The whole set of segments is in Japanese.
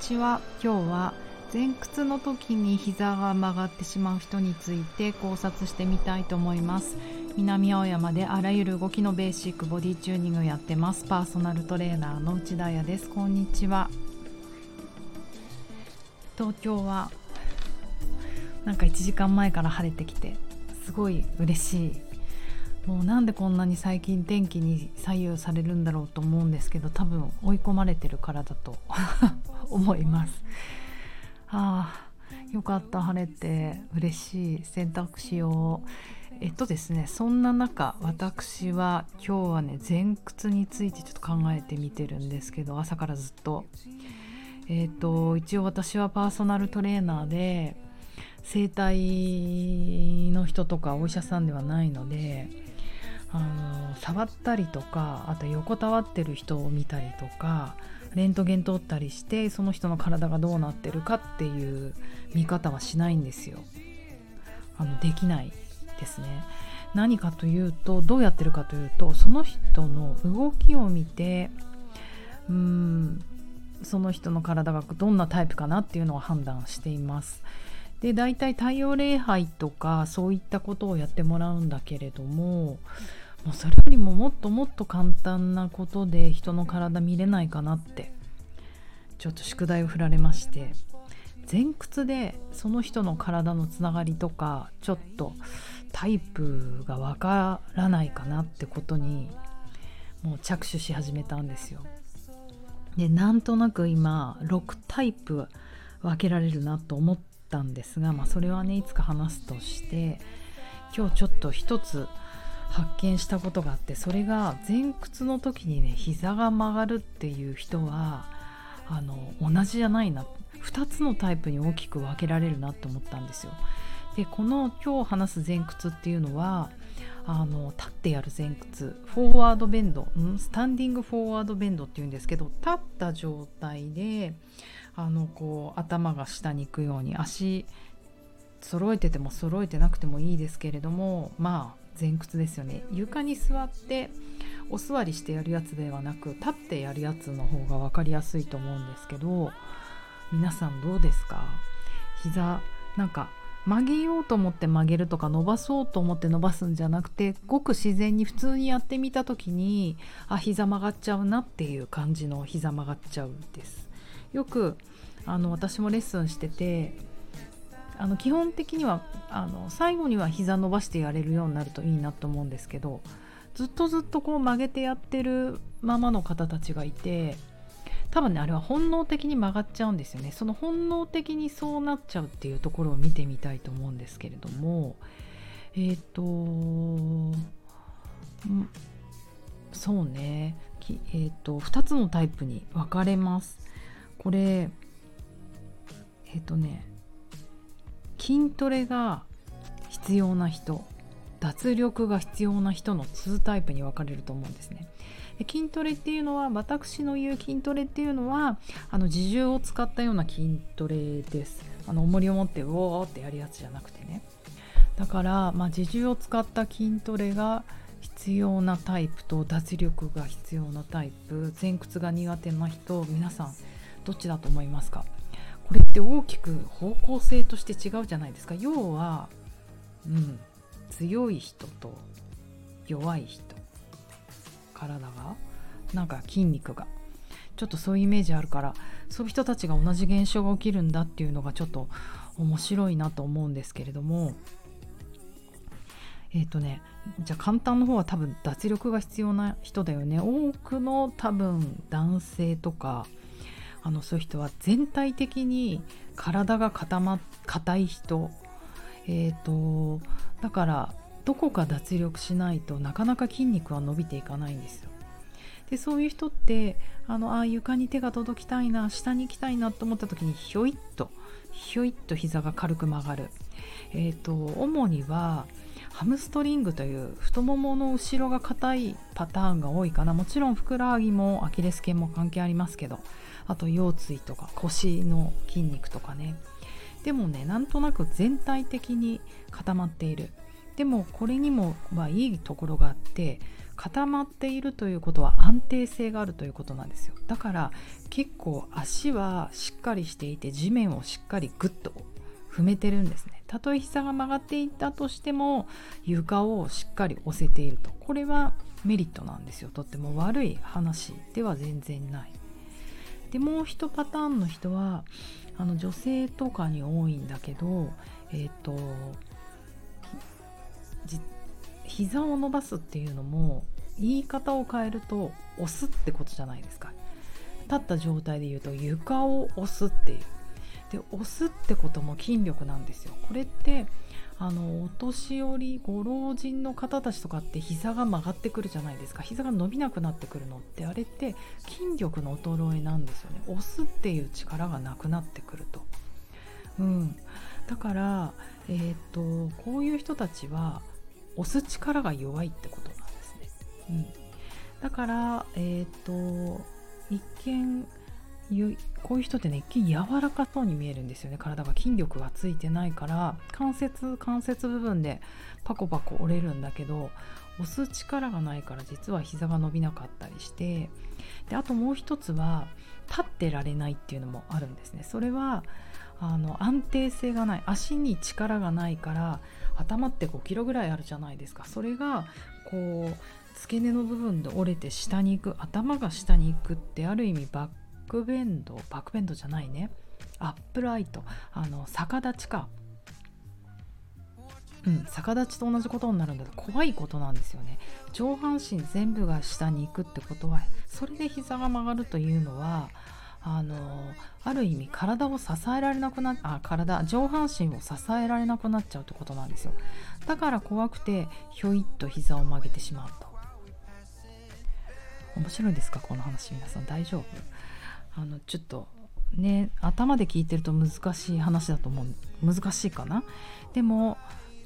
ちは。今日は前屈の時に膝が曲がってしまう人について考察してみたいと思います。南青山であらゆる動きのベーシックボディチューニングをやってます。パーソナルトレーナーの内田彩です。こんにちは。東京はなんか1時間前から晴れてきてすごい嬉しい。もうなんでこんなに最近天気に左右されるんだろうと思うんですけど多分追い込まれてるからだと。思います。ああよかった晴れて嬉しい。洗濯しよう。えっとですねそんな中私は今日はね前屈についてちょっと考えてみてるんですけど朝からずっと。えっと一応私はパーソナルトレーナーで整体の人とかお医者さんではないのであの触ったりとかあと横たわってる人を見たりとかレントゲン撮ったりしてその人の体がどうなってるかっていう見方はしないんですよ。あのできないですね。何かというとどうやってるかというとその人の動きを見てうーんその人の体がどんなタイプかなっていうのを判断しています。で大体太陽礼拝とかそういったことをやってもらうんだけれどももうそれよりももっともっと簡単なことで人の体見れないかなってちょっと宿題を振られまして前屈でその人の体のつながりとかちょっとタイプがわからないかなってことにもう着手し始めたんですよ。でなんとなく今6タイプ分けられるなと思ったんですが、まあ、それはねいつか話すとして今日ちょっと一つ発見したことがあってそれが前屈の時にね膝が曲がるっていう人はあの同じじゃないな。2つのタイプに大きく分けられるなと思ったんですよ。でこの今日話す前屈っていうのはあの立ってやる前屈。フォーワードベンド、ん、スタンディングフォーワードベンドっていうんですけど立った状態であのこう頭が下に行くように足揃えてても揃えてなくてもいいですけれどもまあ前屈ですよね。床に座ってお座りしてやるやつではなく立ってやるやつの方が分かりやすいと思うんですけど皆さんどうですか？膝なんか曲げようと思って曲げるとか伸ばそうと思って伸ばすんじゃなくてごく自然に普通にやってみた時にあ膝曲がっちゃうなっていう感じの膝曲がっちゃうです。よくあの私もレッスンしててあの基本的にはあの最後には膝伸ばしてやれるようになるといいなと思うんですけどずっとずっとこう曲げてやってるままの方たちがいて多分ねあれは本能的に曲がっちゃうんですよね。その本能的にそうなっちゃうっていうところを見てみたいと思うんですけれどもえっ、ー、とそうね。えーと、と2つのタイプに分かれます。これえっ、ー、とね筋トレが必要な人脱力が必要な人の2タイプに分かれると思うんですね。で筋トレっていうのは私の言う筋トレっていうのはあの自重を使ったような筋トレです。あの重りを持ってウォーってやるやつじゃなくてね。だから、まあ、自重を使った筋トレが必要なタイプと脱力が必要なタイプ前屈が苦手な人皆さんどっちだと思いますか？これって大きく方向性として違うじゃないですか。要は、うん、強い人と弱い人体がなんか筋肉がちょっとそういうイメージあるからそういう人たちが同じ現象が起きるんだっていうのがちょっと面白いなと思うんですけれどもえっ、ー、とねじゃあ簡単の方は多分脱力が必要な人だよね。多くの多分男性とかあのそういう人は全体的に体が固ま硬い人え、ー、とだからどこか脱力しないとなかなか筋肉は伸びていかないんですよ。でそういう人ってあのあ床に手が届きたいな下に行きたいなと思った時にひょいっとひょいっと膝が軽く曲がる。えっ、ー、と主にはハムストリングという太ももの後ろが硬いパターンが多いかなもちろんふくらはぎもアキレス腱も関係ありますけどあと腰椎とか腰の筋肉とかね。でもねなんとなく全体的に固まっている。でもこれにもはいいところがあって固まっているということは安定性があるということなんですよ。だから結構足はしっかりしていて地面をしっかりグッと踏めてるんですね。たとえ膝が曲がっていたとしても床をしっかり押せていると。これはメリットなんですよ。とっても悪い話では全然ない。でもう一パターンの人はあの女性とかに多いんだけどえっ、ー、と膝を伸ばすっていうのも言い方を変えると押すってことじゃないですか。立った状態で言うと床を押すっていう。で押すってことも筋力なんですよ。これってあのお年寄りご老人の方たちとかって膝が曲がってくるじゃないですか。膝が伸びなくなってくるのってあれって筋力の衰えなんですよね。押すっていう力がなくなってくると、うん、だからえー、っとこういう人たちは押す力が弱いってことなんですね、うん、だからえー、っと一見こういう人ってね一見柔らかそうに見えるんですよね。体が筋力がついてないから関節関節部分でパコパコ折れるんだけど押す力がないから実は膝が伸びなかったりしてであともう一つは立ってられないっていうのもあるんですね。それはあの安定性がない足に力がないから頭って5キロぐらいあるじゃないですか。それがこう付け根の部分で折れて下に行く頭が下に行くってある意味バックックベンドバックベンドじゃないね。アップライト。あの逆立ちか。うん、逆立ちと同じことになるんだ。と怖いことなんですよね。上半身全部が下に行くってことはそれで膝が曲がるというのはあのある意味体を支えられなくなあ体上半身を支えられなくなっちゃうってことなんですよ。だから怖くてひょいっと膝を曲げてしまうと。面白いですか？この話皆さん。大丈夫？あのちょっとね頭で聞いてると難しい話だと思う。難しいかな？でも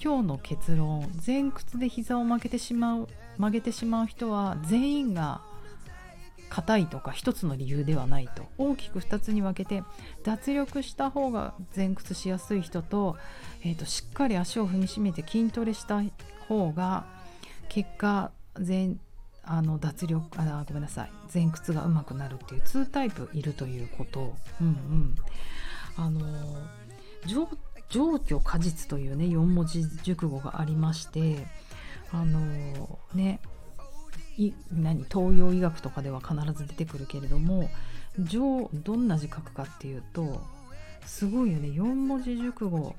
今日の結論前屈で膝を曲げてしまう曲げてしまう人は全員が硬いとか一つの理由ではないと。大きく2つに分けて脱力した方が前屈しやすい人と,、えーと、しっかり足を踏みしめて筋トレした方が結果前あの脱力あごめんなさい。前屈がうまくなるっていう2タイプいるということ。うんうん。あの上上虚果実というね4文字熟語がありましてあのね何東洋医学とかでは必ず出てくるけれども上どんな字書くかっていうとすごいよね。4文字熟語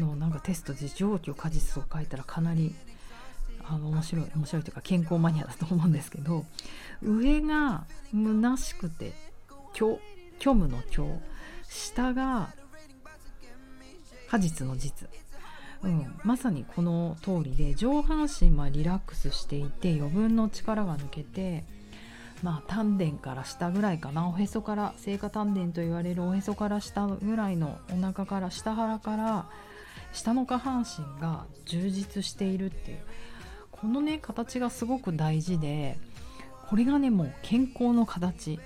のなんかテストで上虚果実を書いたらかなりあの面白い面白いというか健康マニアだと思うんですけど上が虚しくて虚虚無の虚下が果実の実、うん、まさにこの通りで上半身はリラックスしていて余分の力が抜けてまあ丹田から下ぐらいかなおへそから聖火丹田と言われるおへそから下ぐらいのお腹から下腹から下の下半身が充実しているっていう。このね形がすごく大事でこれがねもう健康の形。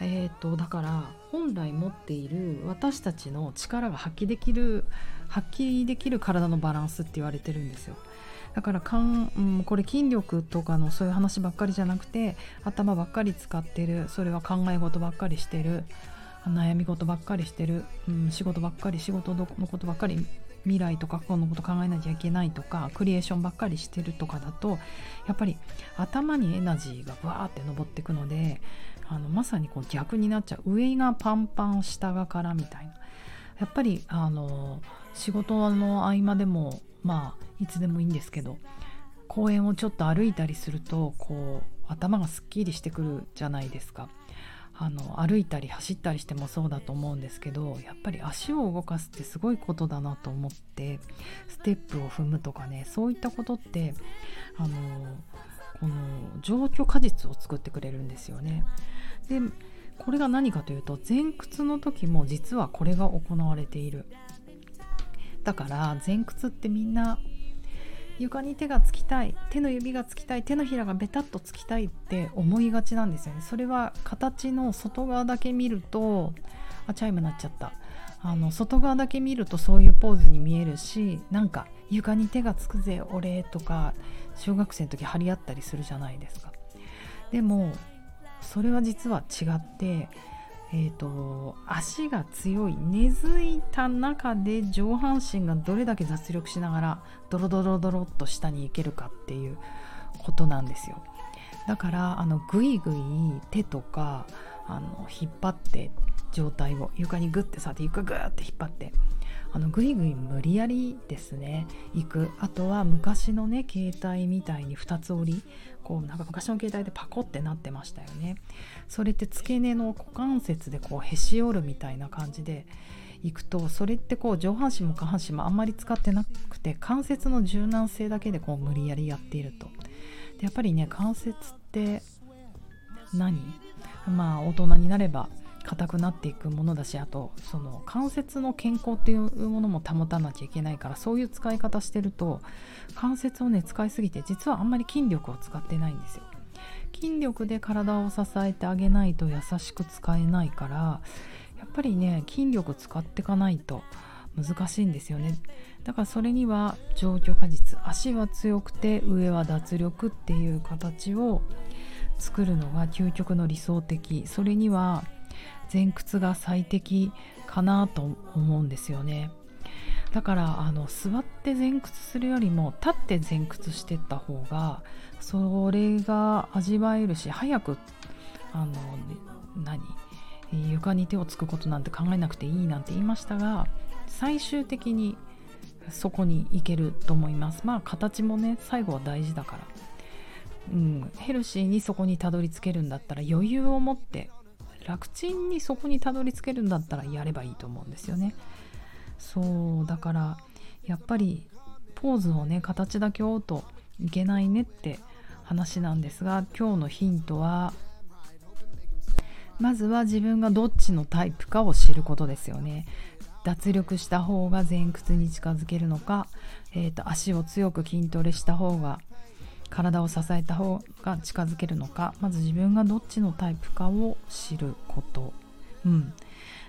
えーと、だから本来持っている私たちの力が発揮できる発揮できる体のバランスって言われてるんですよ。だからかん、うん、これ筋力とかのそういう話ばっかりじゃなくて頭ばっかり使ってるそれは考え事ばっかりしてる悩み事ばっかりしてる、うん、仕事ばっかり仕事のことばっかり未来とか過去のこと考えなきゃいけないとかクリエーションばっかりしてるとかだとやっぱり頭にエナジーがバーって上っていくのであのまさにこう逆になっちゃう上がパンパン下がからみたいなやっぱりあの仕事の合間でもまあいつでもいいんですけど公園をちょっと歩いたりするとこう頭がすっきりしてくるじゃないですか。あの歩いたり走ったりしてもそうだと思うんですけどやっぱり足を動かすってすごいことだなと思ってステップを踏むとかねそういったことってあのこの状況果実を作ってくれるんですよね。でこれが何かというと前屈の時も実はこれが行われている。だから前屈ってみんな床に手がつきたい手の指がつきたい手のひらがベタっとつきたいって思いがちなんですよね。それは形の外側だけ見るとあチャイム鳴っちゃった。あの外側だけ見るとそういうポーズに見えるしなんか床に手がつくぜ俺とか小学生の時張り合ったりするじゃないですか。でもそれは実は違ってえーと、足が強い根付いた中で上半身がどれだけ脱力しながらドロドロドロっと下に行けるかっていうことなんですよ。だからあのグイグイ手とかあの引っ張って状態を床にグッてさって床グーって引っ張ってあのグイグイ無理やりですね。行く。あとは昔のね携帯みたいに2つ折りこうなんか昔の携帯でパコってなってましたよね。それって付け根の股関節でこうへし折るみたいな感じでいくとそれってこう上半身も下半身もあんまり使ってなくて関節の柔軟性だけでこう無理やりやっていると。でやっぱりね関節って何？まあ大人になれば硬くなっていくものだしあとその関節の健康っていうものも保たなきゃいけないからそういう使い方してると関節をね使いすぎて実はあんまり筋力を使ってないんですよ。筋力で体を支えてあげないと優しく使えないからやっぱりね筋力使っていかないと難しいんですよねだからそれには上虚果実足は強くて上は脱力っていう形を作るのが究極の理想的それには前屈が最適かなと思うんですよね。だからあの座って前屈するよりも立って前屈してった方がそれが味わえるし早くあの何床に手をつくことなんて考えなくていいなんて言いましたが最終的にそこに行けると思います。まあ形もね最後は大事だから、うん、ヘルシーにそこにたどり着けるんだったら余裕を持って楽ちんにそこにたどり着けるんだったらやればいいと思うんですよね。そうだからやっぱりポーズをね形だけ追うといけないねって話なんですが今日のヒントはまずは自分がどっちのタイプかを知ることですよね。脱力した方が前屈に近づけるのか、えーと足を強く筋トレした方が体を支えた方が近づけるのかまず自分がどっちのタイプかを知ること、うん、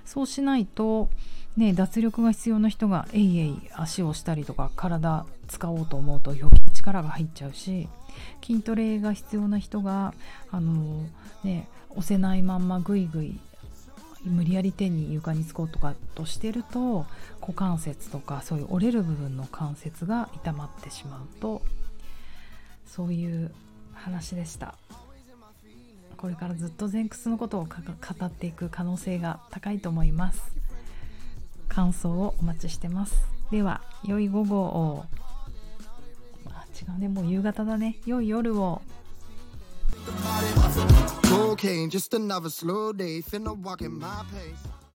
そうしないと、ね、脱力が必要な人がえいえい足をしたりとか体使おうと思うと余計力が入っちゃうし筋トレが必要な人があの、ね、押せないまんまぐいぐい無理やり手に床につこうとかとしてると股関節とかそういう折れる部分の関節が痛まってしまうとそういう話でした。これからずっと前屈のことを語っていく可能性が高いと思います。感想をお待ちしてます。では良い午後を。あ違うね。もう夕方だね。良い夜を。Cocaine, just another slow day, finna walk in my pace.